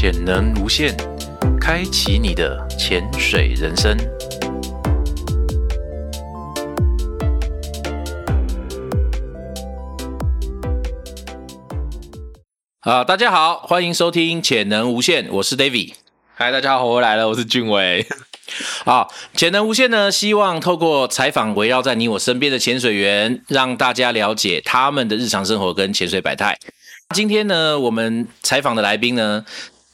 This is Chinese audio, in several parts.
潜能无限，开启你的潜水人生。啊，大家好，欢迎收听《潜能无限》，我是 David。嗨，大家好，我回来了，我是俊伟。好，潜能无限呢，希望透过采访围绕在你我身边的潜水员，让大家了解他们的日常生活跟潜水百态。今天呢，我们采访的来宾呢。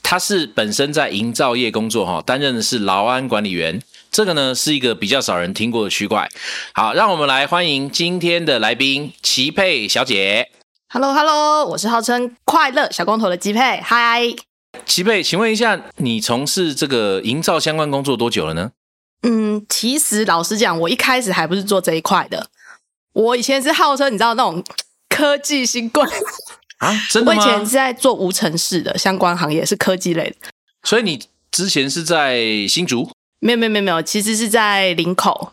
他是本身在营造业工作哈，担任的是劳安管理员，这个呢是一个比较少人听过的区块。好，让我们来欢迎今天的来宾齐佩小姐。Hello Hello，我是号称快乐小光头的吉佩。Hi，齐佩，请问一下，你从事这个营造相关工作多久了呢？嗯，其实老实讲，我一开始还不是做这一块的，我以前是号称你知道那种科技新贵。啊，真的吗？我以前是在做无尘室的相关行业，是科技类的。所以你之前是在新竹？没有没有没有没有，其实是在林口。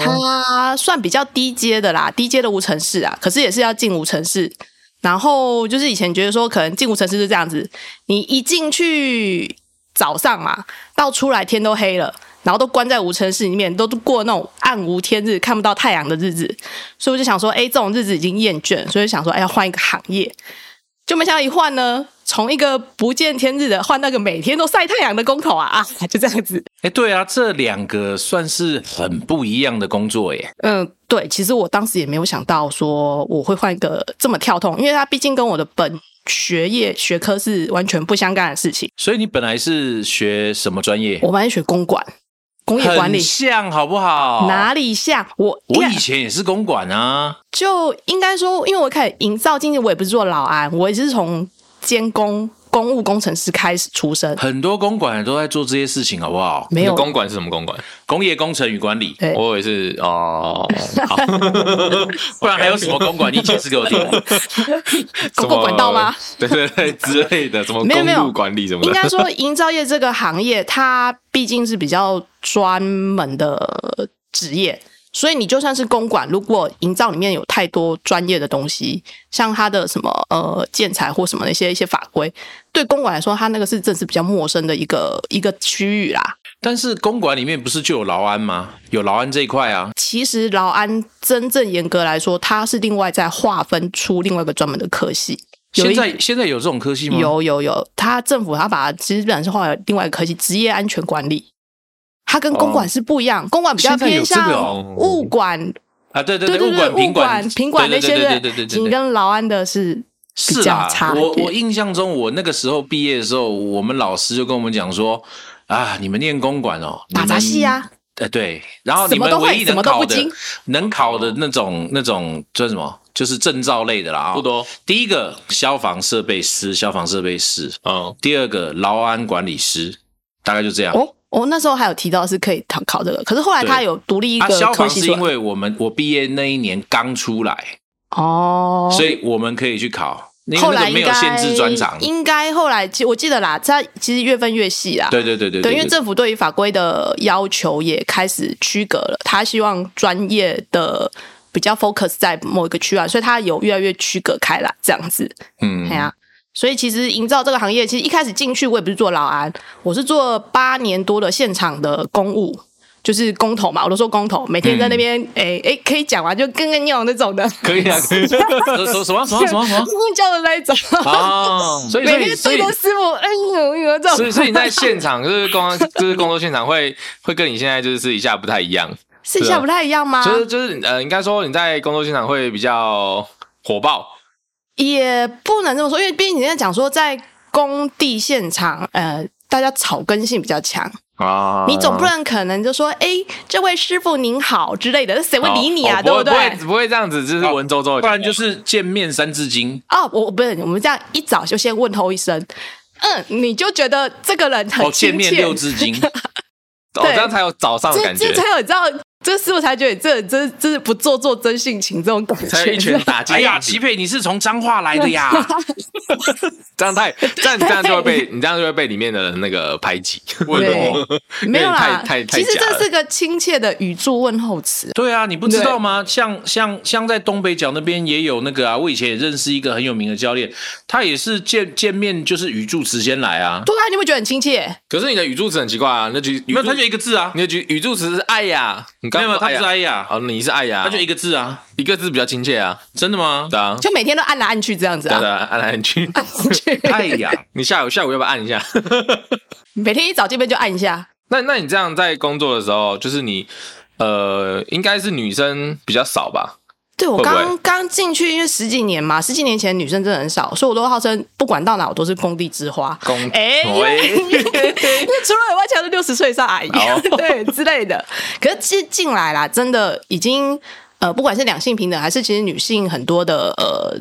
它算比较低阶的啦，低阶的无尘室啊，可是也是要进无尘室。然后就是以前觉得说，可能进无尘室是这样子，你一进去早上嘛，到出来天都黑了，然后都关在无尘室里面，都过那种暗无天日、看不到太阳的日子。所以我就想说，哎，这种日子已经厌倦，所以想说，哎，要换一个行业。就没想到一换呢，从一个不见天日的换那个每天都晒太阳的工头啊啊，就这样子。哎，对啊，这两个算是很不一样的工作耶。嗯，对，其实我当时也没有想到说我会换一个这么跳痛，因为它毕竟跟我的本学业学科是完全不相干的事情。所以你本来是学什么专业？我本来学公管。工业管理像好不好？哪里像我？我以前也是公管啊。就应该说，因为我开始营造经济，我也不是做老安，我也是从监工。公务工程师开始出身，很多公管都在做这些事情，好不好？没有公管是什么公管？工业工程与管理。我以为是哦，好不然 还有什么公管？你解释给我听。公共管道吗？对对对，之类的，什么公路管理什么？应该说，营造业这个行业，它毕竟是比较专门的职业。所以你就算是公馆，如果营造里面有太多专业的东西，像它的什么呃建材或什么那些一些法规，对公馆来说，它那个是正是比较陌生的一个一个区域啦。但是公馆里面不是就有劳安吗？有劳安这一块啊。其实劳安真正严格来说，它是另外再划分出另外一个专门的科系。现在现在有这种科系吗？有有有，它政府它把基本上是划为另外一个科系，职业安全管理。它跟公馆是不一样，公馆比较偏向物管啊，对对对，物管、物管、品管那些的，你跟劳安的是比较差。我我印象中，我那个时候毕业的时候，我们老师就跟我们讲说啊，你们念公管哦，打杂戏啊，呃对，然后你们唯一能考的、能考的那种那种叫什么，就是证照类的啦，不多。第一个消防设备师，消防设备师，嗯，第二个劳安管理师，大概就这样。我那时候还有提到是可以考考这个，可是后来他有独立一个消防是因为我们我毕业那一年刚出来哦，所以我们可以去考。后来没有限制专长，应该后来其我记得啦，它其实越分越细啦。对对对对，对，因为政府对于法规的要求也开始区隔了，他希望专业的比较 focus 在某一个区啊，所以他有越来越区隔开来这样子。嗯，对啊。所以其实营造这个行业，其实一开始进去我也不是做老安，我是做八年多的现场的公务，就是工头嘛，我都说工头，每天在那边，哎哎，可以讲完就跟跟尿那种的，可以啊，可以。什么什么什么什么什么？叫的那一种 啊，所以每天对着师傅，哎呦呦这种。所以所以你在现场就是工 就是工作现场会会跟你现在就是私底下不太一样，私底下不太一样吗？就是就是呃，应该说你在工作现场会比较火爆。也不能这么说，因为毕竟你在讲说在工地现场，呃，大家草根性比较强。啊，你总不能可能就说，哎，这位师傅您好之类的，谁会理你啊？对不对？不会不会这样子，就是文绉绉，不然就是见面三字经哦，我不是，我们这样一早就先问候一声，嗯，你就觉得这个人很见面六字经，哦，这样才有早上的感觉，这才有知道。这个师傅才觉得这这这是不做作真性情这种感觉，才一拳打进。哎呀，齐佩，你是从脏话来的呀？这样太这样这样就会被你这样就会被里面的那个排挤。对，没有啦，太太其实这是个亲切的语助问候词。对啊，你不知道吗？像像像在东北角那边也有那个啊，我以前也认识一个很有名的教练，他也是见见面就是语助词先来啊。对啊，你会觉得很亲切。可是你的语助词很奇怪啊，那句没有，他就一个字啊。你的语语助词是爱呀。没有，他是艾雅。哦，你是艾雅，他就一个字啊，一个字比较亲切啊。真的吗？对啊，就每天都按来按去这样子啊。对啊，按来按去，按去。爱 呀，你下午下午要不要按一下？每天一早这边就按一下。那那你这样在工作的时候，就是你呃，应该是女生比较少吧？对我刚刚进去，因为十几年嘛，十几年前女生真的很少，所以我都号称不管到哪我都是工地之花。工哎，因为除了以外，全是六十岁以上阿姨，对之类的。可是进进来啦，真的已经呃，不管是两性平等，还是其实女性很多的呃，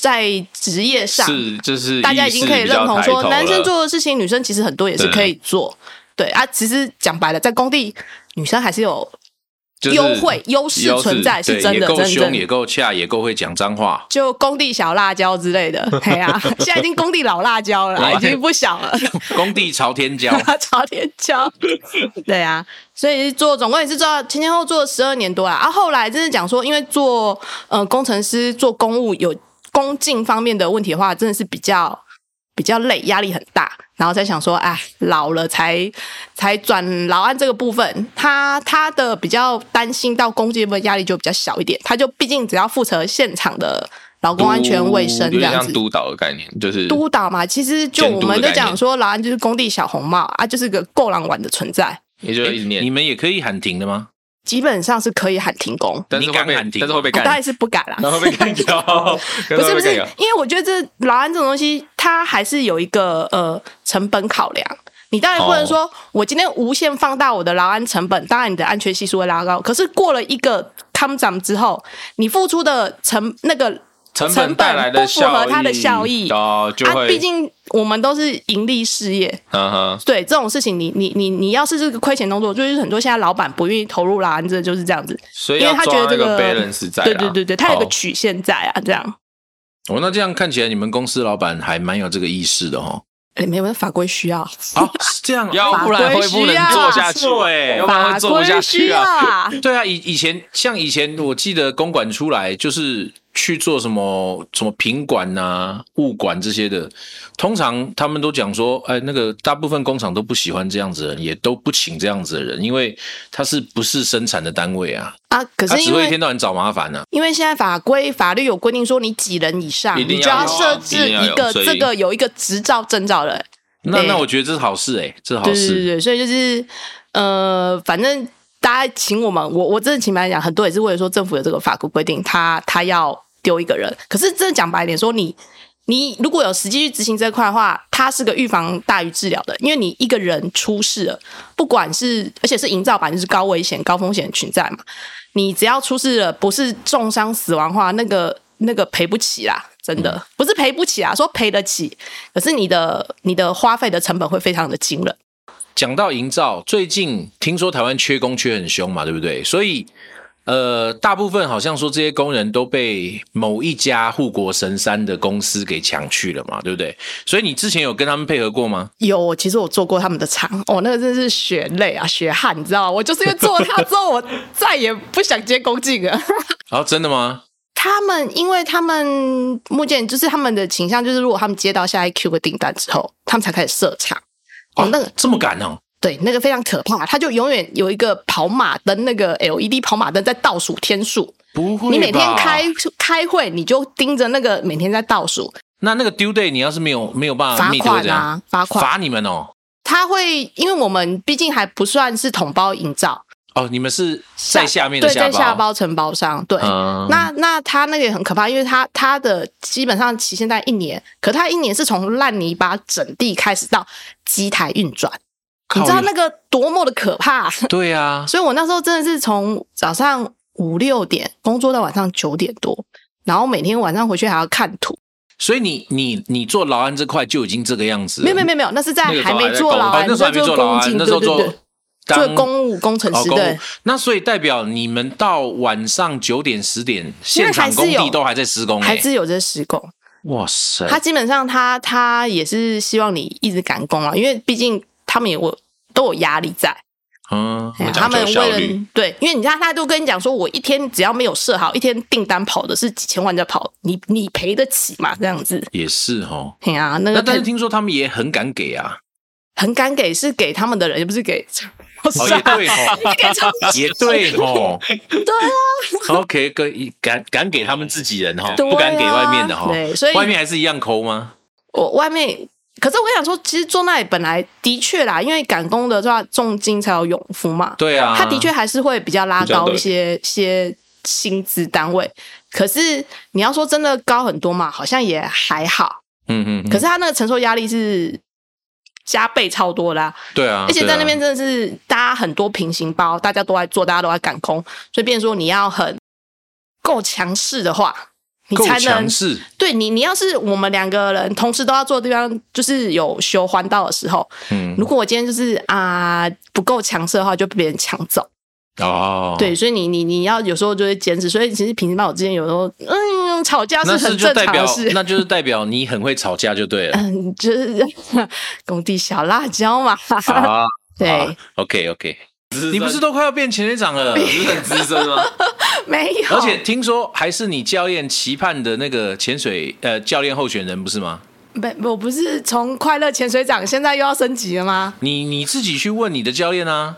在职业上是就是大家已经可以认同说，男生做的事情，女生其实很多也是可以做。对啊，其实讲白了，在工地女生还是有。优惠优势存在是真的，真的也够凶，也够恰，也够会讲脏话。就工地小辣椒之类的，对啊，现在已经工地老辣椒了，已经不小了。工地朝天椒，朝天椒，对啊，所以做总共也是做前前后做了十二年多了。啊，后来真的讲说，因为做呃工程师做公务有工进方面的问题的话，真的是比较比较累，压力很大。然后再想说，哎，老了才才转劳安这个部分，他他的比较担心到工地部分压力就比较小一点，他就毕竟只要负责现场的劳工安全卫生这样子，督导的概念就是督导嘛。其实就我们就讲说，劳安就是工地小红帽啊，就是个够狼玩的存在。也就一直念，你们也可以喊停的吗？基本上是可以喊停工，但是会被，但是会被干，当然是不敢啦，然后被干掉。不是不是，因为我觉得这劳安这种东西，它还是有一个呃成本考量。你当然不能说我今天无限放大我的劳安成本，当然你的安全系数会拉高。可是过了一个 come down 之后，你付出的成那个。成本带来的不符合它的效益哦，就会。毕竟我们都是盈利事业，嗯哼。对这种事情，你你你你要是这个亏钱动作，就是很多现在老板不愿意投入啦，这就是这样子。所以，因为他觉得这个 balance 在，对对对对，他有个曲线在啊，这样。哦，那这样看起来，你们公司老板还蛮有这个意识的哦。哎，没有法规需要啊，是这样，要不然会不能做下去，哎，要不然会做不下去啊。对啊，以以前像以前，我记得公馆出来就是。去做什么什么品管呐、物管这些的，通常他们都讲说，哎，那个大部分工厂都不喜欢这样子的人，也都不请这样子的人，因为他是不是生产的单位啊？啊，可是他只会一天到晚找麻烦呢。因为现在法规法律有规定说，你几人以上，你就要设置一个这个有一个执照证照的。那那我觉得这是好事哎，这是好事。对对对，所以就是呃，反正。大家请我们，我我真的请白讲，很多也是为了说政府有这个法规规定，他他要丢一个人。可是真的讲白点，说你你如果有实际去执行这块的话，它是个预防大于治疗的，因为你一个人出事了，不管是而且是营造版，就是高危险、高风险群在嘛，你只要出事了，不是重伤死亡的话，那个那个赔不起啦，真的不是赔不起啊，说赔得起，可是你的你的花费的成本会非常的惊人。讲到营造，最近听说台湾缺工缺很凶嘛，对不对？所以，呃，大部分好像说这些工人都被某一家护国神山的公司给抢去了嘛，对不对？所以你之前有跟他们配合过吗？有，其实我做过他们的厂，哦，那个真是血泪啊，血汗，你知道吗？我就是因为做了他之后，我再也不想接工进了。哦，真的吗？他们因为他们目前就是他们的倾向，就是如果他们接到下一 Q 的订单之后，他们才开始设厂。哦，那个这么赶呢？对，那个非常可怕，他就永远有一个跑马灯，那个 LED 跑马灯在倒数天数。不会，你每天开开会，你就盯着那个每天在倒数。那那个 due day，你要是没有没有办法罚款啊，罚款罚你们哦。他会，因为我们毕竟还不算是统包营造，哦，你们是在下面的对，在下包。承包商。对，嗯。那那他那个也很可怕，因为他他的基本上期限在一年，可他一年是从烂泥巴整地开始到机台运转，你知道那个多么的可怕？对啊，所以我那时候真的是从早上五六点工作到晚上九点多，然后每天晚上回去还要看图。所以你你你做劳安这块就已经这个样子了，没有没有没有，那是在还没做劳安，哦那时候还没做劳安那时候做做公务工程师对。那所以代表你们到晚上九点十点，现场工地都还在施工、欸，还是有在施工，哇塞，他基本上他他也是希望你一直赶工啊，因为毕竟他们也我都有压力在，嗯，他们为了对，因为你看他都跟你讲说，我一天只要没有设好，一天订单跑的是几千万在跑，你你赔得起嘛？这样子，也是哦。对啊、那个但是听说他们也很敢给啊，很敢给是给他们的人，也不是给。哦 也对哦，也对哦，对啊，OK，跟敢敢给他们自己人哈，啊。不敢给外面的哈，对所以外面还是一样抠吗？我外面，可是我想说，其实做那里本来的确啦，因为赶工的话，重金才有勇夫嘛。对啊，他的确还是会比较拉高一些些薪资单位，可是你要说真的高很多嘛，好像也还好。嗯嗯，嗯。可是他那个承受压力是加倍超多啦、对啊，而且在那边真的是大家很多平行包，大家都在做，大家都在赶工，所以变成说你要很够强势的话，你够才能强势，对你，你要是我们两个人同时都要做的地方，就是有修环道的时候，嗯，如果我今天就是啊、不够强势的话，就被别人抢走。哦，对，所以你你你要有时候就会坚持。所以其实平行包我之前有时候嗯吵架是很正就代表常的事。那就是代表你很会吵架就对了嗯，就是 工地小辣椒嘛。啊，对，，OK OK，你不是都快要变潜水长了？你是很资深吗？没有。而且听说还是你教练期盼的那个潜水呃教练候选人不是吗？没，我不是从快乐潜水长，现在又要升级了吗？你你自己去问你的教练啊，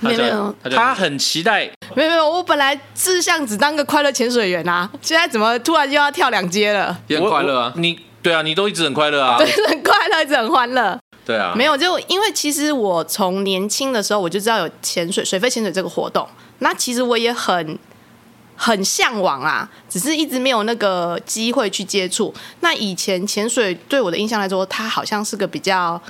没有没有他很期待没有没有，我本来志向只当个快乐潜水员啊，现在怎么突然又要跳两阶了？也很快乐啊你对啊，你都一直很快乐啊，对，很快乐，一直很欢乐。对啊，没有，就因为其实我从年轻的时候我就知道有潜水、水肺潜水这个活动，那其实我也很很向往啊，只是一直没有那个机会去接触。那以前潜水对我的印象来说，它好像是个比较。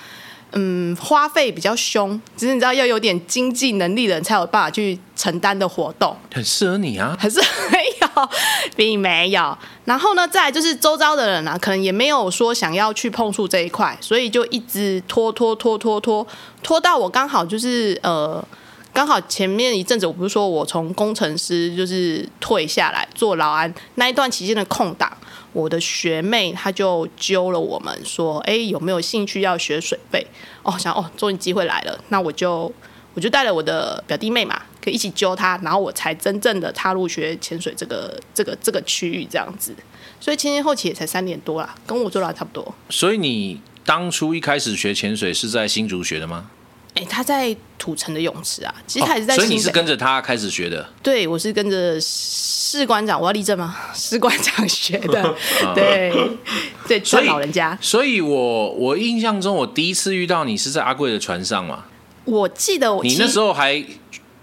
嗯，花费比较凶，只是你知道要有点经济能力的人才有办法去承担的活动。很适合你啊。还是没有，并没有。然后呢，再来就是周遭的人啊，可能也没有说想要去碰触这一块，所以就一直拖拖拖拖拖拖到我刚好就是呃，刚好前面一阵子我不是说我从工程师就是退下来做劳安那一段期间的空档。我的学妹她就揪了我们说，哎，有没有兴趣要学水费？哦，想哦，终于机会来了，那我就我就带了我的表弟妹嘛，可以一起揪她，然后我才真正的踏入学潜水这个这个这个区域这样子。所以前前后期也才三年多啦，跟我做的差不多。所以你当初一开始学潜水是在新竹学的吗？哎，他在土城的泳池啊，其实他也是在哦所以。你是跟着他开始学的。对，我是跟着士官长，我要立正吗？士官长学的，对对，所以老人家。所以我我印象中，我第一次遇到你是在阿贵的船上嘛。我记得我你那时候还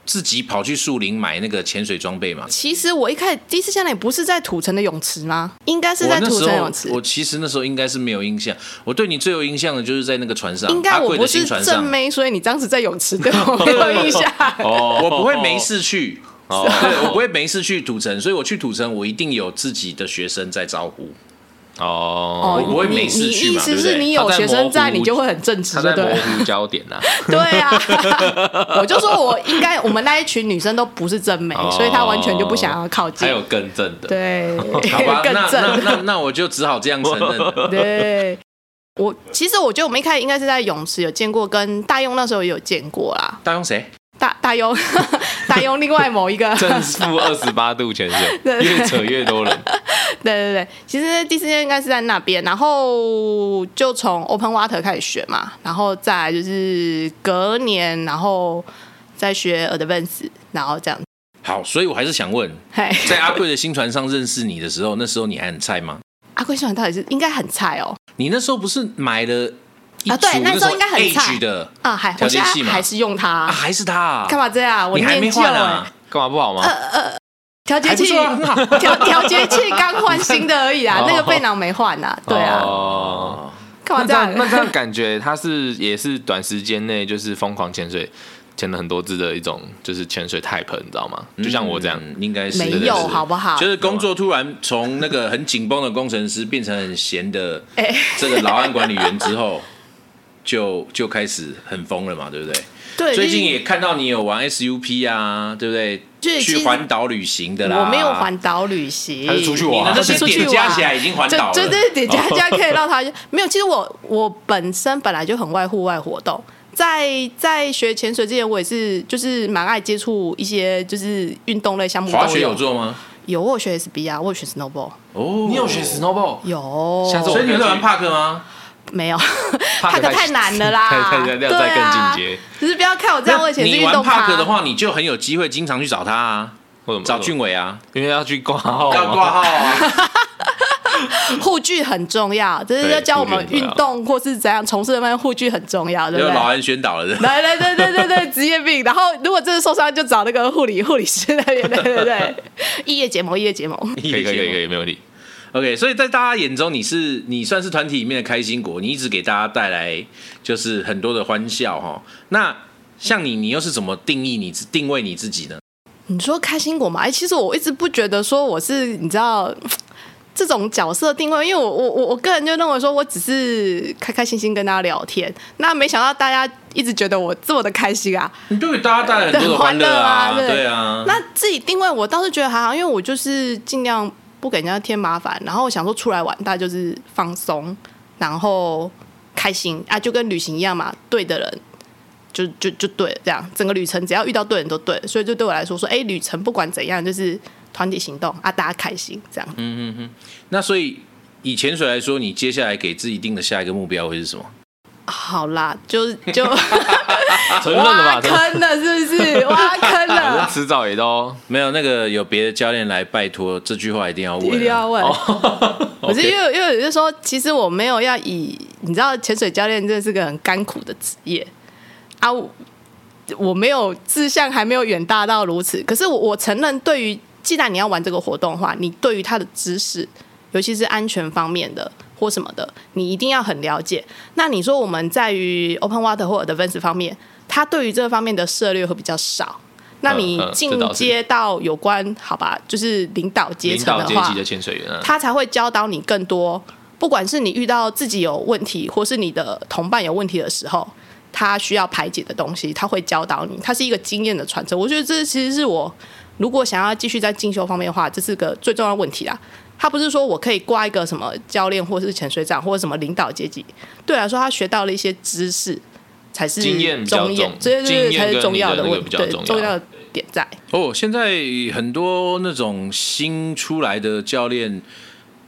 自己跑去树林买那个潜水装备嘛？其实我一开始第一次下来不是在土城的泳池吗？应该是在土城泳池。我其实那时候应该是没有印象。我对你最有印象的就是在那个船上，应该阿贵的我不是新船上。正妹，所以你当时在泳池对我没有印象。哦我不会没事去。哦对，我不会没事去土城，所以我去土城，我一定有自己的学生在招呼。哦，我不会你没事你意思是你有学生在，你就会很正直，他在模对不对？糊焦点呐。对啊，我就说我应该，我们那一群女生都不是真美，所以她完全就不想要靠近。还有更正的，对，好吧，更那那正。那那我就只好这样承认了。对，我其实我觉得我们一开始应该是在泳池有见过，跟大庸那时候也有见过啦。大庸谁？大大庸，大庸另外某一个，正负二十八度潜水，越扯越多人。对对对，其实第四天应该是在那边，然后就从 Open Water 开始学嘛，然后再就是隔年，然后再学 Advance，然后这样。好，所以我还是想问，嘿，在阿贵的新船上认识你的时候，那时候你还很菜吗？阿贵新船到底是应该很菜哦，你那时候不是买了一啊对那时候应该很菜的啊，还调我现在还是用它啊，，还是它？干嘛这样？我你还没念旧换啊哎，？干嘛不好吗？调节器 调调节器刚换新的而已啦哦，那个背囊没换呐。对啊，哦，干嘛这样？那这样感觉他是也是短时间内就是疯狂潜水，潜了很多只的一种就是潜水 type，你知道吗？就像我这样，嗯应该是没有好不好？就是工作突然从那个很紧绷的工程师变成很闲的哎这个劳安管理员之后，就就开始很疯了嘛，对不对？对，最近也看到你有玩 SUP 啊，对不对？去环岛旅行的啦。我没有环岛旅行，他是出去玩那些出去点加起来已经环岛了。就这点加加可以让他没有。其实我我本身本来就很爱户外活动，在在学潜水之前，我也是就是蛮爱接触一些就是运动类项目。滑雪有？做吗？有，我有学 SB 啊，我有学 snowboard，哦，你有学 snowboard？有。下次我所以你有在玩 park 吗？没有？帕克太难了啦，太太要再更进阶。只是不要看我这样，我以前是你玩运动 park 咖的话，你就很有机会经常去找他啊，找俊伟啊，因为要去挂号，要挂号啊。护具很重要，就是要教我们运动或是怎样从事的方面，护具很重要，对不对？就老安宣导了，来来对对对对，职业病。然后如果真的受伤，就找那个护理护理师那边，对对对，异业 结盟，异业结盟。可以可以可以可以，没问题。OK，所以在大家眼中，你是你算是团体里面的开心果，你一直给大家带来就是很多的欢笑哈。那像你，你又是怎么定义你自定位你自己呢？你说开心果嘛？哎，其实我一直不觉得说我是你知道 这种角色定位，因为我我我我个人就认为说我只是开开心心跟大家聊天，那没想到大家一直觉得我这么的开心啊。你就给大家带来很多的欢乐啊，对啊。那自己定位我倒是觉得还好，因为我就是尽量不给人家添麻烦，然后我想说出来玩，大家就是放松，然后开心啊，就跟旅行一样嘛，对的人就就就对了，这样整个旅程只要遇到对人都对，所以就对我来说说，哎，旅程不管怎样，就是团体行动啊，大家开心这样。嗯嗯嗯那所以以潜水来说，你接下来给自己定的下一个目标会是什么？好啦，就就 承认了吧？挖坑了，是不是？挖迟早也都 没有那个有别的教练来拜托，这句话一定要问、啊，一定要问。可是 因为因为就是说，其实我没有要以你知道，潜水教练真的是个很甘苦的职业啊。我我没有志向，还没有远大到如此。可是我我承认，对于既然你要玩这个活动的话，你对于他的知识，尤其是安全方面的或什么的，你一定要很了解。那你说我们在于 open water 或者 advance 方面，他对于这方面的涉略会比较少。那你进阶到有关好吧，就是领导阶层的话，导阶级的潜水员啊，他才会教导你更多。不管是你遇到自己有问题，或是你的同伴有问题的时候，他需要排解的东西，他会教导你。他是一个经验的传承。我觉得这其实是我如果想要继续在进修方面的话，这是个最重要的问题啦。他不是说我可以挂一个什么教练，或是潜水长，或者什么领导阶级。对我来说，他学到了一些知识，才是经验比较重要，这经验这才是重要的问对重要的点在。哦，现在很多那种新出来的教练，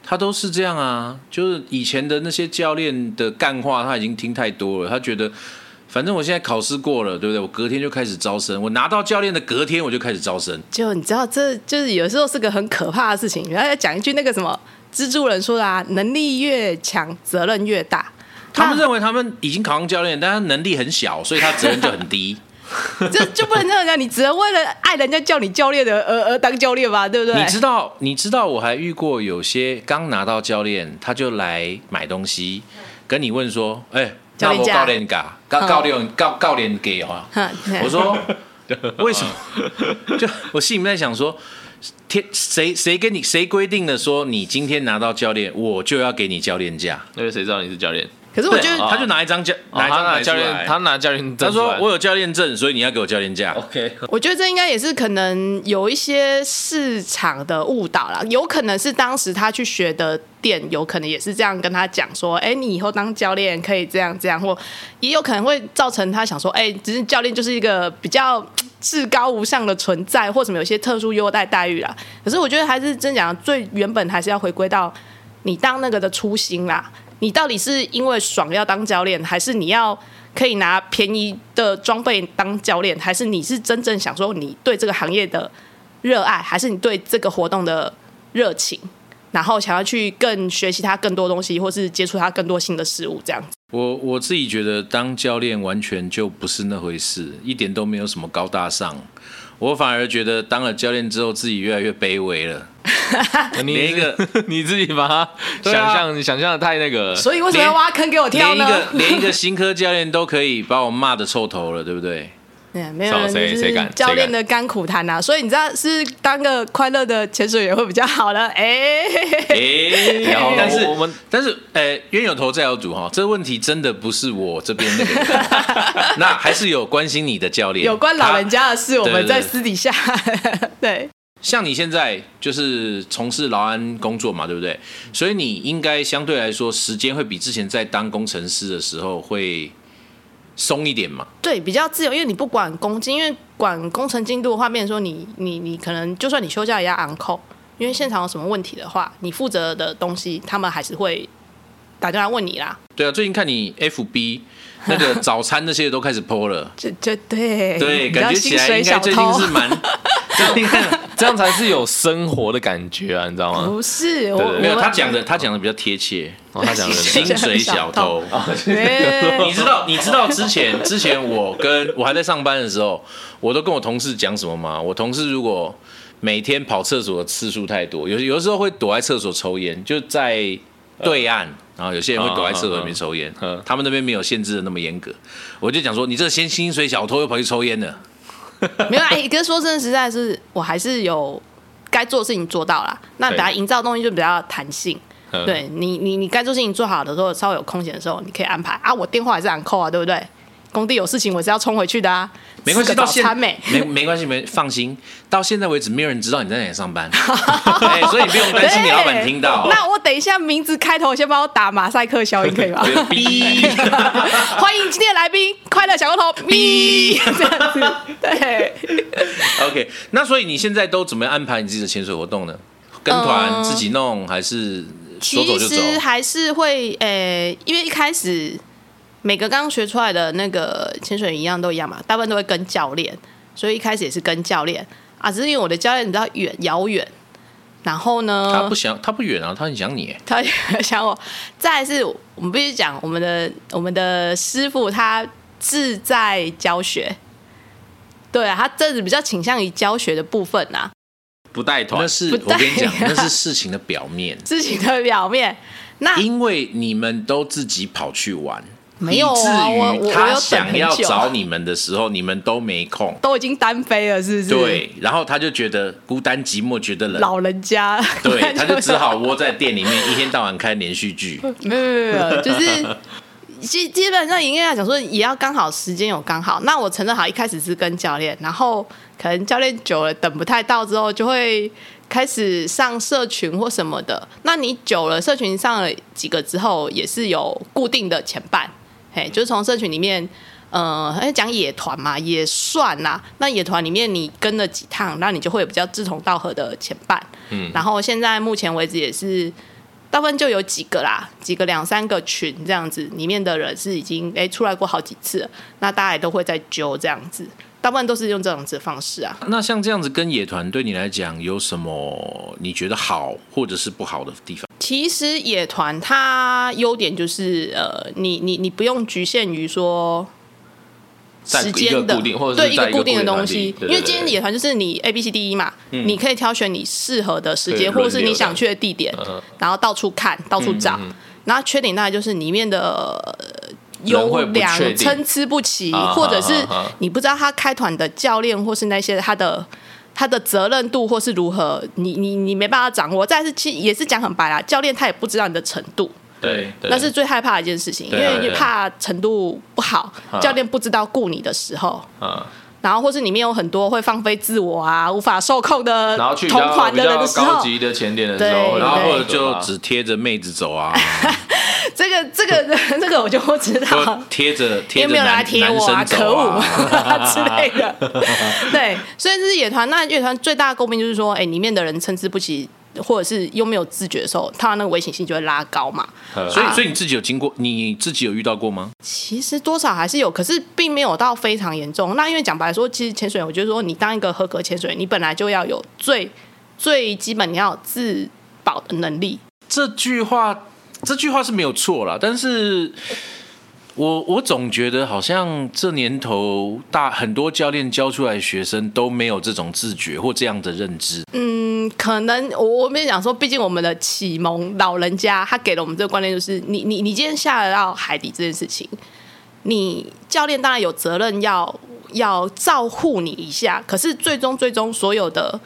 他都是这样啊，就是以前的那些教练的干话，他已经听太多了，他觉得。反正我现在考试过了，对不对？我隔天就开始招生，我拿到教练的隔天我就开始招生。就你知道，这就是有时候是个很可怕的事情。然后要讲一句那个什么蜘蛛人说的啊，能力越强，责任越大。他们认为他们已经考上教练，但他能力很小，所以他责任就很低。这就不能这样讲，你只能为了爱人家叫你教练的而而当教练吧，对不对？你知道，你知道，我还遇过有些刚拿到教练，他就来买东西，跟你问说：“哎、那我教练价教练嘎，教教练教教练给啊？” 我说：“为什么？”就我心里面在想说。天谁谁跟你谁规定的说你今天拿到教练，我就要给你教练价？那个谁知道你是教练？可是我觉得哦他就拿一张教拿一张教练，他拿教练他说我有教练证，所以你要给我教练价。OK，我觉得这应该也是可能有一些市场的误导啦，有可能是当时他去学的店，有可能也是这样跟他讲说，哎，你以后当教练可以这样这样，或也有可能会造成他想说，哎，只是教练就是一个比较至高无上的存在，或什么有些特殊优待待遇啦。可是我觉得还是真讲最原本还是要回归到你当那个的初心啦。你到底是因为爽要当教练，还是你要可以拿便宜的装备当教练，还是你是真正想说你对这个行业的热爱，还是你对这个活动的热情，然后想要去更学习它更多东西，或是接触它更多新的事物这样子？我我自己觉得当教练完全就不是那回事，一点都没有什么高大上。我反而觉得当了教练之后，自己越来越卑微了。连一个 你自己把它想象想象的太那个，所以为什么要挖坑给我跳呢？连一个连一个新科教练都可以把我骂的臭头了，对不对？对，没有人就是教练的甘苦谈呐，所以你知道是当个快乐的潜水员会比较好了。哎。哎，但是我们但是哎，冤有头债有主哈，这个问题真的不是我这边那个，那还是有关心你的教练，有关老人家的事，我们在私底下。对。像你现在就是从事劳安工作嘛，对不对？所以你应该相对来说时间会比之前在当工程师的时候会松一点嘛？对，比较自由，因为你不管工金，因为管工程进度的话，变说你你你可能就算你休假也要昂扣，因为现场有什么问题的话，你负责的东西他们还是会打电话问你啦。对啊，最近看你 FB 那个早餐那些都开始泼了，这这对对，感觉起来应该最近是蛮。这样才是有生活的感觉啊，你知道吗？不是，我没有他讲的，他讲的比较贴切。他讲的薪水小偷，你知道？你知道之前之前我跟我还在上班的时候，我都跟我同事讲什么吗？我同事如果每天跑厕所的次数太多，有有的时候会躲在厕所抽烟，就在对岸，然后有些人会躲在厕所里面抽烟。他们那边没有限制的那么严格，我就讲说，你这先薪水小偷又跑去抽烟了。没有哎，可是说真的，实在是我还是有该做的事情做到了。那等下营造东西就比较弹性，对你，你你该做事情做好的时候，稍微有空闲的时候，你可以安排啊。我电话还是按扣啊，对不对？工地有事情，我是要冲回去的啊。没关系，到现没没关系，没放心。到现在为止，没有人知道你在哪里上班，所以不用担心你老板听到。那我等一下名字开头先帮我打马赛克消音，可以吗？欢迎今天的来宾，快乐小光头。B 这样子，对。OK，那所以你现在都怎么安排你自己的潜水活动呢？跟团自己弄，还是说走就走？其实还是会，诶，因为一开始。每个刚刚学出来的那个潜水员一样都一样嘛，大部分都会跟教练，所以一开始也是跟教练啊。只是因为我的教练你知道远遥远，然后呢，他不想他不远啊，他很想你，他想我。再是我们必须讲我们的我们的师傅他志在教学，对啊，他这是比较倾向于教学的部分啊，不带团，那是我跟你讲，那是事情的表面，事情的表面。那因为你们都自己跑去玩。没有啊，我他想要找你们的时候，你们都没空，都已经单飞了，是不是？对，然后他就觉得孤单寂寞，觉得冷。老人家，对，他就只好窝在店里面，一天到晚看连续剧。没有没有，就是基基本上营业来讲说，也要刚好时间有刚好。那我承认好，一开始是跟教练，然后可能教练久了等不太到之后，就会。开始上社群或什么的，那你久了社群上了几个之后，也是有固定的前伴，嘿，就是从社群里面，呃，讲野团嘛，也算啦。那野团里面你跟了几趟，那你就会有比较志同道合的前伴。嗯，然后现在目前为止也是大部分就有几个啦，几个两三个群这样子，里面的人是已经哎出来过好几次，那大家也都会在揪这样子。大部分都是用这样子的方式啊。那像这样子跟野团对你来讲有什么你觉得好或者是不好的地方？其实野团它优点就是呃，你你你不用局限于说时间的对一个固定的东西，因为今天野团就是你 A B C D E 嘛，你可以挑选你适合的时间或者是你想去的地点，然后到处看到处找。然后缺点大概就是里面的。优良参差不齐，或者是你不知道他开团的教练，或是那些他的他的责任度或是如何，你你你没办法掌握。再是其也是讲很白啦，教练他也不知道你的程度，对，那是最害怕的一件事情，因为你怕程度不好，教练不知道顾你的时候，然后或是里面有很多会放飞自我啊，无法受控的同团的人的时候，高级的前点的时候，然后或者就只贴着妹子走啊。这个这个 这个我就不知道，贴着贴着男贴我啊，可恶 之类的。对，所以这是野团。那乐团最大的诟病就是说，哎，里面的人参差不齐，或者是又没有自觉的时候，他那个危险性就会拉高嘛。所以，所以你自己有经过，你自己有遇到过吗？其实多少还是有，可是并没有到非常严重。那因为讲白说，其实潜水，我觉得说，你当一个合格潜水，你本来就要有最最基本你要自保的能力。这句话。这句话是没有错啦，但是我我总觉得好像这年头大很多教练教出来学生都没有这种自觉或这样的认知。嗯，可能我我们讲说，毕竟我们的启蒙老人家他给了我们这个观念，就是你你你今天下得到海底这件事情，你教练当然有责任要要照护你一下，可是最终最终所有的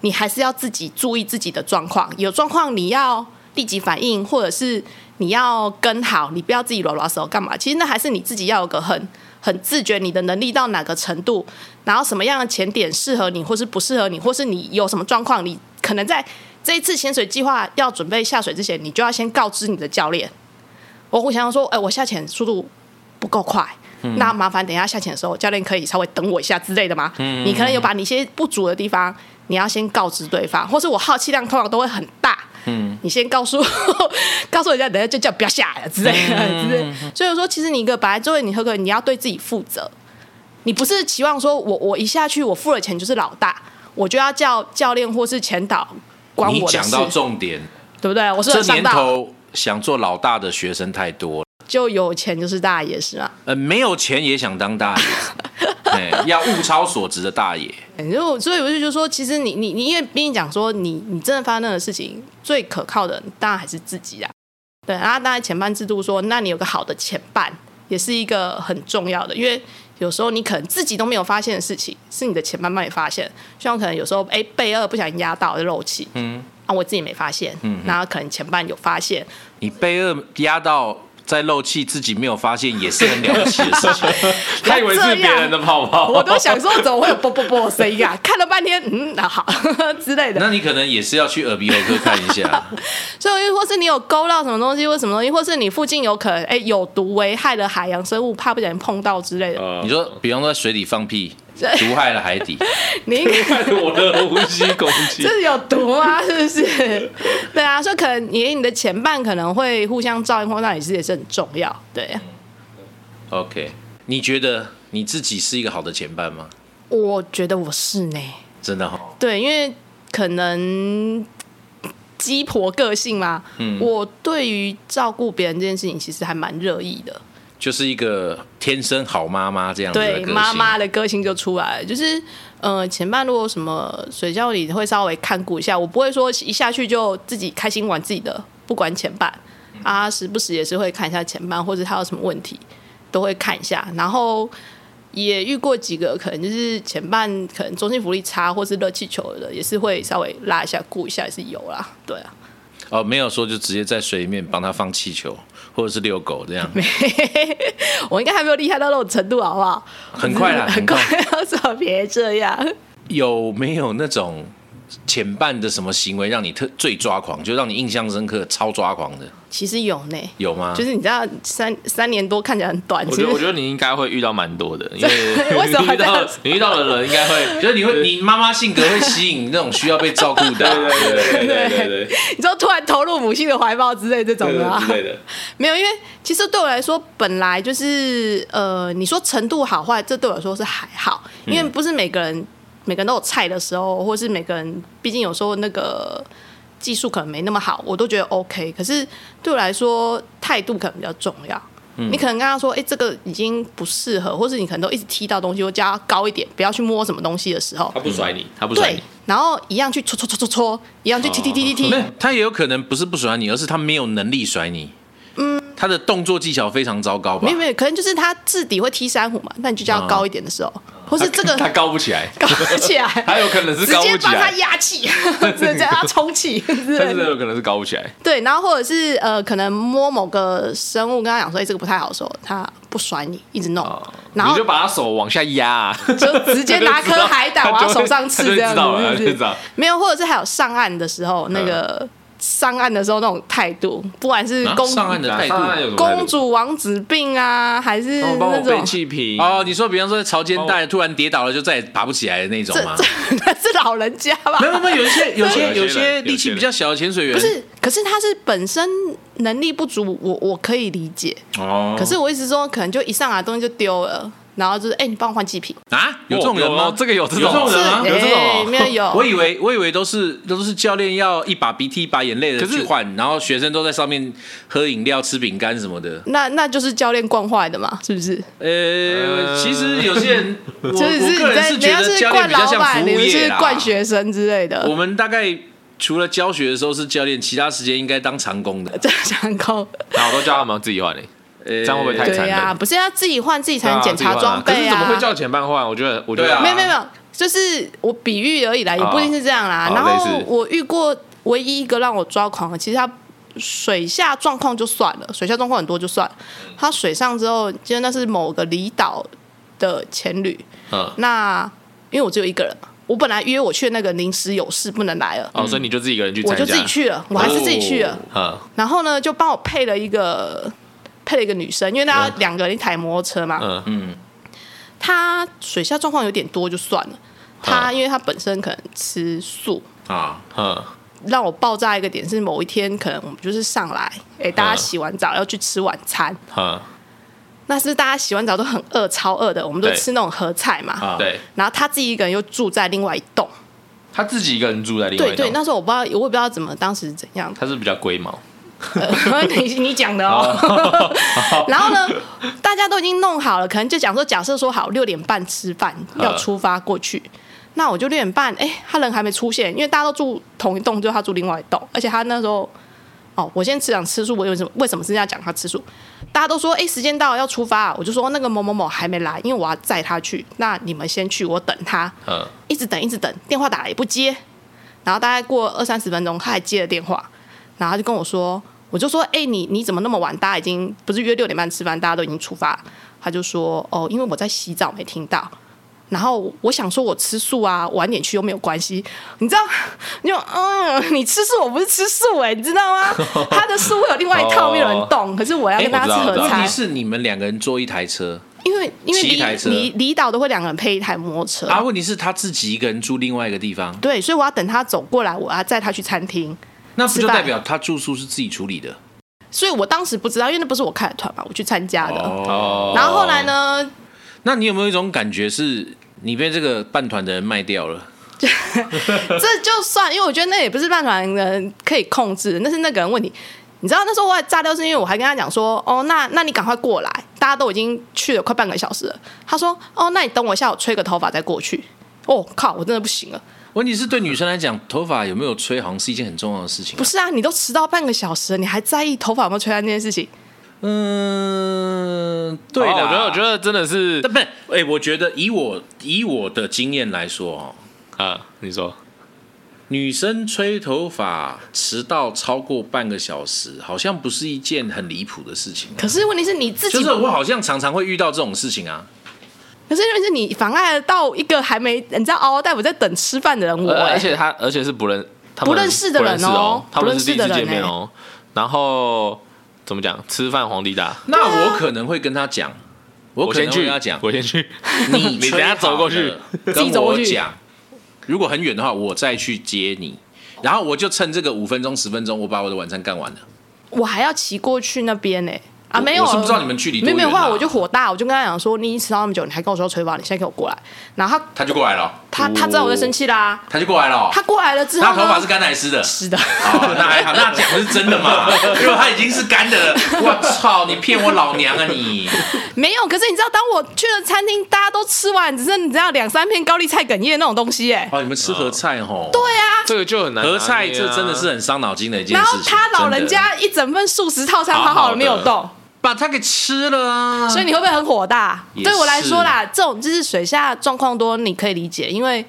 你还是要自己注意自己的状况，有状况你要立即反应，或者是。你要跟好，你不要自己啰啰嗦干嘛？其实那还是你自己要有个很很自觉，你的能力到哪个程度，然后什么样的前点适合你，或是不适合你，或是你有什么状况，你可能在这一次潜水计划要准备下水之前，你就要先告知你的教练。我互相说，哎，我下潜速度不够快，那麻烦等一下下潜的时候，教练可以稍微等我一下之类的吗？你可能有把你一些不足的地方，你要先告知对方，或是我耗气量通常都会很大。嗯，你先告诉 告诉人家，等下就叫不要下来之类的，之类。所以说，其实你一个本来作为你喝个，你要对自己负责。你不是期望说我我一下去，我付了钱就是老大，我就要叫教练或是前导管我的事。你讲到重点，对不对？我是这年头想做老大的学生太多了，就有钱就是大爷是吗？呃，没有钱也想当大爷。要物超所值的大爷，就所以我就觉得说，其实你你你，因为毕竟讲说，你你真的发生那个事情，最可靠的当然还是自己啊。对，然后当然前半制度说，那你有个好的前半，也是一个很重要的，因为有时候你可能自己都没有发现的事情，是你的前半帮你发现。像可能有时候哎背二不小心压到漏气，嗯，啊我自己没发现，嗯，然后可能前半有发现，你背二压到。在漏气，自己没有发现也是很了不起的事情。他以为是别人的泡泡，我都想说怎么会有啵啵啵的声音啊？看了半天，嗯，那好之类的。那你可能也是要去耳鼻喉科看一下。所以，或是你有勾到什么东西，或什么东西，或是你附近有可能哎有毒危害的海洋生物，怕不小心碰到之类的。你说，比方说在水里放屁。毒害了海底，你毒害我的呼吸空气，这是有毒啊，是不是？对啊，所以可能你你的前半可能会互相照应，或那也是也是很重要，对。OK，你觉得你自己是一个好的前半吗？我觉得我是呢，真的哈。对，因为可能鸡婆个性嘛，嗯，我对于照顾别人这件事情其实还蛮热意的。就是一个天生好妈妈这样子对妈妈的个性就出来了。就是呃，前半路什么水教里会稍微看顾一下，我不会说一下去就自己开心玩自己的，不管前半啊，时不时也是会看一下前半，或者他有什么问题都会看一下。然后也遇过几个可能就是前半可能中性福利差或是热气球的，也是会稍微拉一下顾一下，也是有啦。对啊。哦，没有说就直接在水里面帮他放气球。或者是遛狗这样，我应该还没有厉害到那种程度，好不好？很快啦，很快，要别这样。有没有那种？前半的什么行为让你特最抓狂，就让你印象深刻、超抓狂的？其实有呢，有吗？就是你知道三三年多看起来很短，我觉得我觉得你应该会遇到蛮多的，因为 为什么遇到你遇到的人应该会，就是你会你妈妈性格会吸引那种需要被照顾的，对对对对对。你说突然投入母性的怀抱之类这种的，对的，没有，因为其实对我来说，本来就是呃，你说程度好坏，这对我来说是还好，因为不是每个人。每个人都有菜的时候，或是每个人，毕竟有时候那个技术可能没那么好，我都觉得 OK。可是对我来说，态度可能比较重要。你可能跟他说：“哎，这个已经不适合。”或是你可能都一直踢到东西，或加高一点，不要去摸什么东西的时候，他不甩你，他不甩你。然后一样去戳戳戳戳戳，一样去踢踢踢踢踢。他也有可能不是不甩你，而是他没有能力甩你。嗯，他的动作技巧非常糟糕吧？没有没有，可能就是他自底会踢珊瑚嘛，那你就加高一点的时候。不是这个，他高不起来，高不起来，还有可能是直接帮他压气，直接让他充气，但是有可能是高不起来。对，然后或者是呃，可能摸某个生物，跟他讲说，哎，这个不太好的时候，他不甩你，一直弄，然后你就把他手往下压，就直接拿颗海胆往手上刺，这样子，没有，或者是还有上岸的时候那个。上岸的时候那种态度，不管是公上岸的态度，公主王子病啊，还是那种气瓶哦。你说，比方说潮间带突然跌倒了，就再也爬不起来的那种吗？那是老人家吧？没有没有，有一些 有些有些力气比较小的潜水员，不是。可是他是本身能力不足，我我可以理解哦。可是我一直说，可能就一上来东西就丢了。然后就是哎、你帮我换祭品，啊，有这种人吗？这个有这有这种种人吗？是有这种没有有，我以为我以为都是都是教练要一把鼻涕一把眼泪的去换，然后学生都在上面喝饮料、吃饼干什么的。那那就是教练惯坏的嘛，是不是？呃，其实有些人，我就是我个人是觉得你要是教练比较像惯老板，服你们是务业啦。惯学生之类的我，们大概除了教学的时候是教练，其他时间应该当长工的。当长工。然后我都叫他们自己换诶，呃这样会不会太残忍对呀、不是要自己换自己才能检查装备可是怎么会叫前半换？我觉得，我觉得啊没有没有没有，就是我比喻而已啦，也不一定是这样啦。然后我遇过唯一一个让我抓狂的，其实他水下状况就算了，水下状况很多就算了，他水上之后，记得那是某个离岛的前旅，嗯，那因为我只有一个人嘛，我本来约我去的那个临时有事不能来了，哦，所以你就自己一个人去，我就自己去了，我还是自己去了。嗯，然后呢，就帮我配了一个配了一个女生，因为大家两个人一台摩托车嘛。嗯。嗯，他水下状况有点多就算了，他因为他本身可能吃素，啊，嗯。让我爆炸一个点是某一天可能我们就是上来，哎，大家洗完澡要去吃晚餐，嗯，那是是大家洗完澡都很饿，超饿的，我们都吃那种合菜嘛。啊。对，然后他自己一个人又住在另外一栋，他自己一个人住在另外对对，一栋，那时候我不知道，我也不知道怎么当时怎样，他是比较龟毛，呃你你讲的哦。然后呢，大家都已经弄好了，可能就讲说，假设说好六点半吃饭要出发过去，那我就六点半，哎，他人还没出现，因为大家都住同一栋，就他住另外一栋，而且他那时候。哦，我先只讲吃素，我为什么为什么是要讲他吃素？大家都说，哎、时间到了要出发，我就说那个某某某还没来，因为我要载他去。那你们先去，我等他。嗯一直等，一直等，电话打来也不接，然后大概过二三十分钟，他还接了电话，然后他就跟我说，我就说，哎、你你怎么那么晚？大家已经不是约六点半吃饭，大家都已经出发。他就说，哦，因为我在洗澡没听到。然后我想说，我吃素啊，晚点去又没有关系。你知道，你就嗯，你吃素，我不是吃素哎、你知道吗？他的素会有另外一套，没有人懂。可是我要跟大家吃合我知道菜问题，是你们两个人坐一台车因为因为离离离岛都会两个人配一台摩托车啊，问题是他自己一个人住另外一个地方，对，所以我要等他走过来，我要载他去餐厅。那不就代表他住宿是自己处理的？所以我当时不知道，因为那不是我开的团嘛，我去参加的。哦，然后后来？呢，那你有没有一种感觉是你被这个办团的人卖掉了？这就算，因为我觉得那也不是办团人可以控制的，那是那个人问题。你知道那时候我还炸掉，是因为我还跟他讲说，哦，那那你赶快过来，大家都已经去了快半个小时了。他说，哦，那你等我一下，我吹个头发再过去。哦靠，我真的不行了。问题是对女生来讲，头发有没有吹，好像是一件很重要的事情啊、不是啊，你都迟到半个小时了，你还在意头发有没有吹干这件事情？嗯，对哦啦，我觉得我觉得真的是但不是，哎、我觉得以我以我的经验来说哦，啊，你说女生吹头发迟到超过半个小时，好像不是一件很离谱的事情。可是问题是你自己，就是我好像常常会遇到这种事情啊。可是问题是你妨碍了到一个还没你知道嗷嗷待哺在等吃饭的人我、而且他而且是不认他不认识的人哦不认识哦，他们是第一次不认识的人见面哦。然后怎么讲？吃饭皇帝大，那我可能会跟他讲，我先去跟他讲，我先去，你 你等下走过去，跟自己走过去我讲。如果很远的话，我再去接你，然后我就趁这个五分钟十分钟，我把我的晚餐干完了。我还要骑过去那边呢、啊，我没有，我是不知道你们距离多没有没有，我就火大，我就跟他讲说，你已经迟到那么久，你还跟我说要吹发，你现在给我过来。然后他他就过来了，他他知道我在生气啦，他就过来了。他过来了之后，他头发是干的还是湿的？湿的，哦，那还好，那讲的是真的嘛？因为他已经是干的了，我操，你骗我老娘啊你！没有。可是你知道，当我去了餐厅，大家都吃完，只剩你知道两三片高丽菜梗叶那种东西、哎，哦，你们吃合菜吼？对啊。这个就很难。合菜这真的是很伤脑筋的一件然事情。后他老人家一整份素食套餐好好的好好的没有动，把它给吃了啊！所以你会不会很火大？对我来说啦，这种就是水下状况多，你可以理解，因为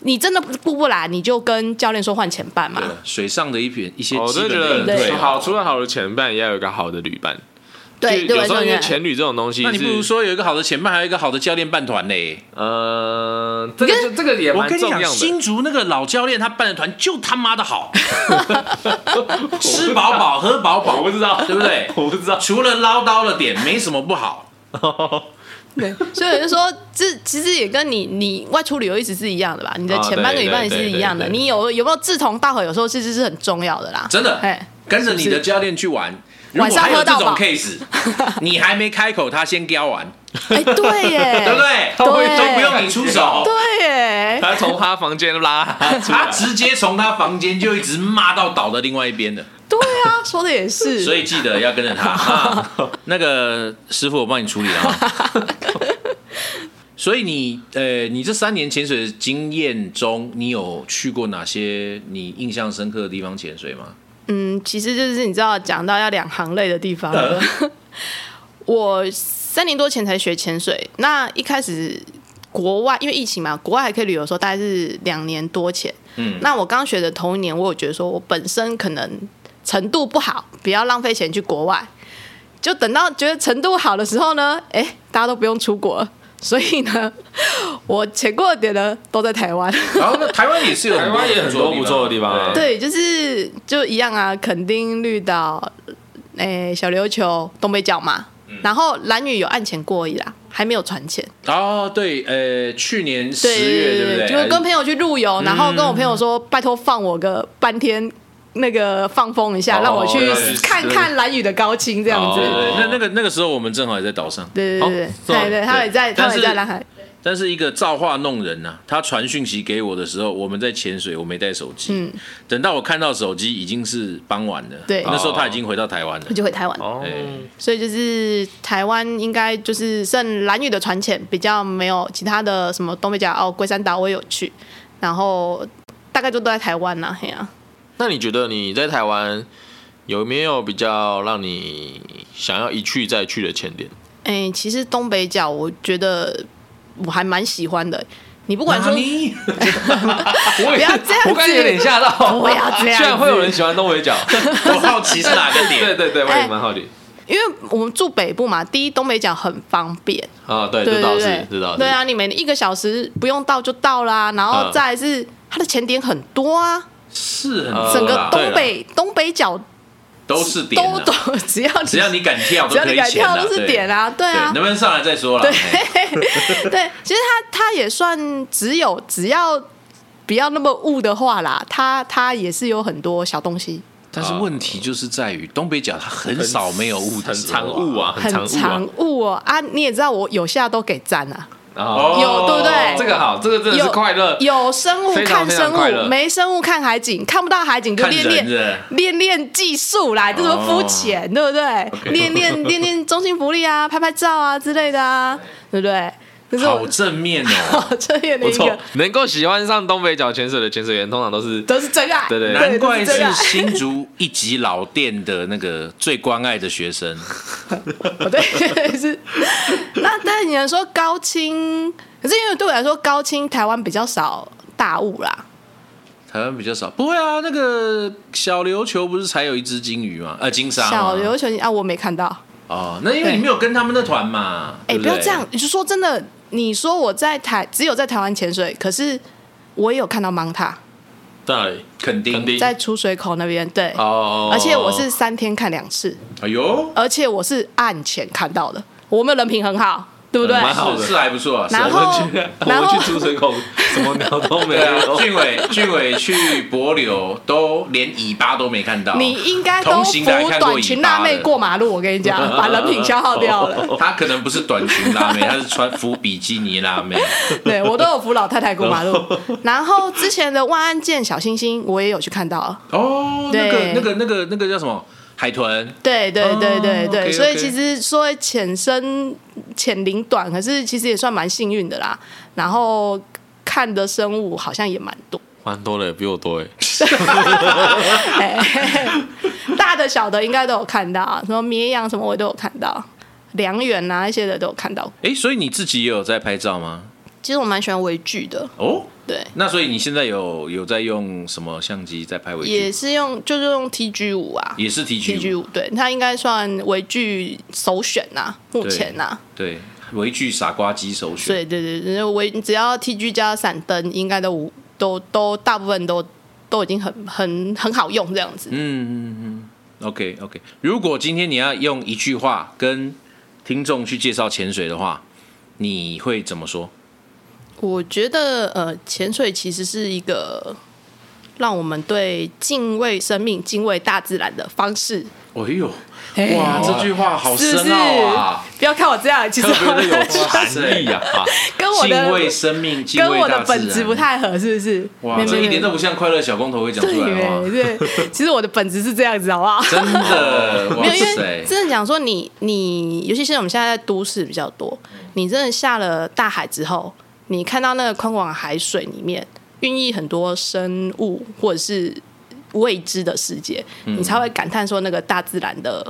你真的顾不来，你就跟教练说换前半嘛。水上的一片一些我基真的觉本的应对好，除了好的前半，也要有一个好的旅伴。有时候因为对前旅这种东西，那你不如，说有一个好的前伴，还有一个好的教练伴团嘞。呃，这个就这个也我跟你讲，蛮重要的。新竹那个老教练他办的团就他妈的好，吃饱饱喝饱饱，我不知道，对不对？我不知道。除了唠叨了点，没什么不好。对，所以我就说，这其实也跟你你外出旅游一直是一样的吧？你的啊前半个对礼拜也是一样的，你有有没有志同道合，有时候其实是很重要的啦。真的哎，跟着你的教练去玩，如晚果还有这种 case，你还没开口，他先叼完，哎，对耶，对不对？对都不用你出手，对耶，他从他房间拉他他，直接从他房间就一直骂到岛的另外一边的。对啊，说的也是。所以记得要跟着他。啊、那个师傅，我帮你处理了啊。所以你呃，你这三年潜水的经验中，你有去过哪些你印象深刻的地方潜水吗？嗯，其实就是你知道，讲到要两行泪的地方了。我三年多前才学潜水，那一开始国外因为疫情嘛，国外还可以旅游的时候，大概是两年多前。嗯，那我刚学的头一年，我有觉得说我本身可能程度不好，不要浪费钱去国外。就等到觉得程度好的时候呢，哎，大家都不用出国了，所以呢，我潜过的点呢都在台湾。然后呢，台湾也是有台湾也很多不错的地方啊对，就是就一样啊，垦丁、绿岛、诶、小琉球、东北角嘛。然后蓝屿有岸潜过而已啦，还没有船潜。哦，对，呃，去年十月对不对？就是跟朋友去露游，然后跟我朋友说，拜托放我个半天。那个放风一下，哦让我去看看蓝雨的高清，这样子。那那个那个时候我们正好也在岛上，对对对哦对对，他也在，他也在蓝海。但是一个造化弄人呐、啊，他传讯息给我的时候，我们在潜水，我没带手机。嗯，等到我看到手机已经是傍晚了，对那时候他已经回到台湾了我。就回台湾。哦，哎所以就是台湾应该就是剩蓝屿的船潜比较没有其他的什么东北角哦龟山岛我也有去，然后大概就都在台湾呐、嘿呀、那你觉得你在台湾有没有比较让你想要一去再去的潜点？哎、其实东北角我觉得我还蛮喜欢的。你不管说，不要这样子。我刚才有点吓到，不要这样子。居然会有人喜欢东北角，我好奇是哪个对点？对对对，我也蛮好奇。因为我们住北部嘛，第一东北角很方便，啊，对，对这倒是对对，知道，对啊，你每一个小时不用到就到啦，然后嗯。再来是它的前点很多啊，是很呃整个对东北东北角都是点都啊，都只要 只要你敢跳只要你敢跳都是点啊，对。啊，能不能上来再说了？对。哎 对，其实他他也算只有只要不要那么雾的话啦，他他也是有很多小东西，但是问题就是在于东北角它很少没有雾的很常雾啊，很常常雾啊，你也知道我有下都给赞啊，有对不对这个好，这个真的是有快乐。有生物看生物，没生物看海景，看不到海景就练练。练练技术啦，这么肤浅，对不对？练练练练中心福利啊，拍拍照啊之类的啊，对不对？好正面哦！正面的不错一个，能够喜欢上东北角潜水的潜水员，通常都是都是真爱，对对难怪是新竹一级老店的那个最关爱的学生。哦 对，是。那但是你能说高清，可是因为对我来说，高清台湾比较少大雾啦。台湾比较少，不会啊。那个小琉球不是才有一只金鱼吗？呃，金鲨吗小琉球啊，我没看到。哦，那因为你没有跟他们的团嘛。哎、不要这样，你就说真的，你说我在台只有在台湾潜水，可是我也有看到芒塔。在哪里？肯定。在出水口那边，对。哦，而且我是三天看两次，哎呦，而且我是岸潜看到的，我们人品很好，对不对？蛮好的是是还不错啊。是然后我们去，然后去出水口，什么鸟都没有。俊伟俊伟去柏流都连尾巴都没看到，你应该都扶短裙辣妹过马路，我跟你讲，把人品消耗掉了。他可能不是短裙辣妹，他是穿服比基尼辣妹。对我都有扶老太太过马路。然后之前的万安健小星星，我也有去看到。哦，那个对那个那个那个叫什么海豚？对对对对对所以其实说浅深浅龄短，可是其实也算蛮幸运的啦。然后看的生物好像也蛮多，蛮多的，比我多哎。哎 大的小的应该都有看到，什么绵羊什么我都有看到，良缘啊那些的都有看到。哎，所以你自己也有在拍照吗？其实我蛮喜欢微距的，哦，对，那所以你现在有有在用什么相机在拍微也？是用就是用 TG 五啊也是 T，TG G 五，对，它应该算微距首选呐、目前呐、对微距傻瓜机首选。对对对对，微只要 TG 加闪灯，应该都无都都大部分都都已经很很很好用这样子。嗯嗯嗯，OK OK。如果今天你要用一句话跟听众去介绍潜水的话，你会怎么说？我觉得呃，潜水其实是一个让我们对敬畏生命、敬畏大自然的方式。哎呦，哇，这句话好深奥啊！不要看我这样，其实特别的有含义 啊！跟我的敬畏生命、敬跟我的本质不太合，是不是？哇，这一点都不像快乐小公头会讲出来的对，其实我的本质是这样子，好不好？真的，没有，因为真的讲说，你你，尤其是我们现在在都市比较多，你真的下了大海之后，你看到那个宽广海水里面孕育很多生物，或者是。未知的世界，你才会感叹说那个大自然的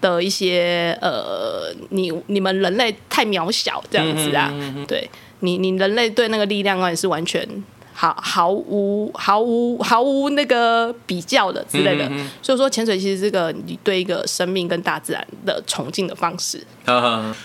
的一些呃，你你们人类太渺小这样子啊，对你你人类对那个力量也是完全毫毫无毫无毫无那个比较的之类的，所以说潜水其实是个你对一个生命跟大自然的崇敬的方式。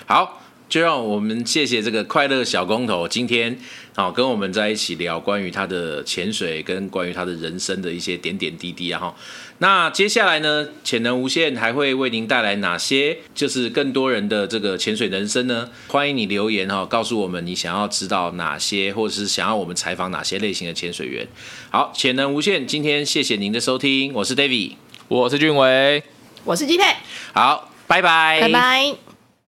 好。就让我们谢谢这个快乐小工头今天好跟我们在一起聊关于他的潜水跟关于他的人生的一些点点滴滴啊哈。那接下来呢，潜能无限还会为您带来哪些就是更多人的这个潜水人生呢？欢迎你留言哈，告诉我们你想要知道哪些，或者是想要我们采访哪些类型的潜水员。好，潜能无限，今天谢谢您的收听，我是 David，我是俊伟，我是基佩，好，拜拜，拜拜。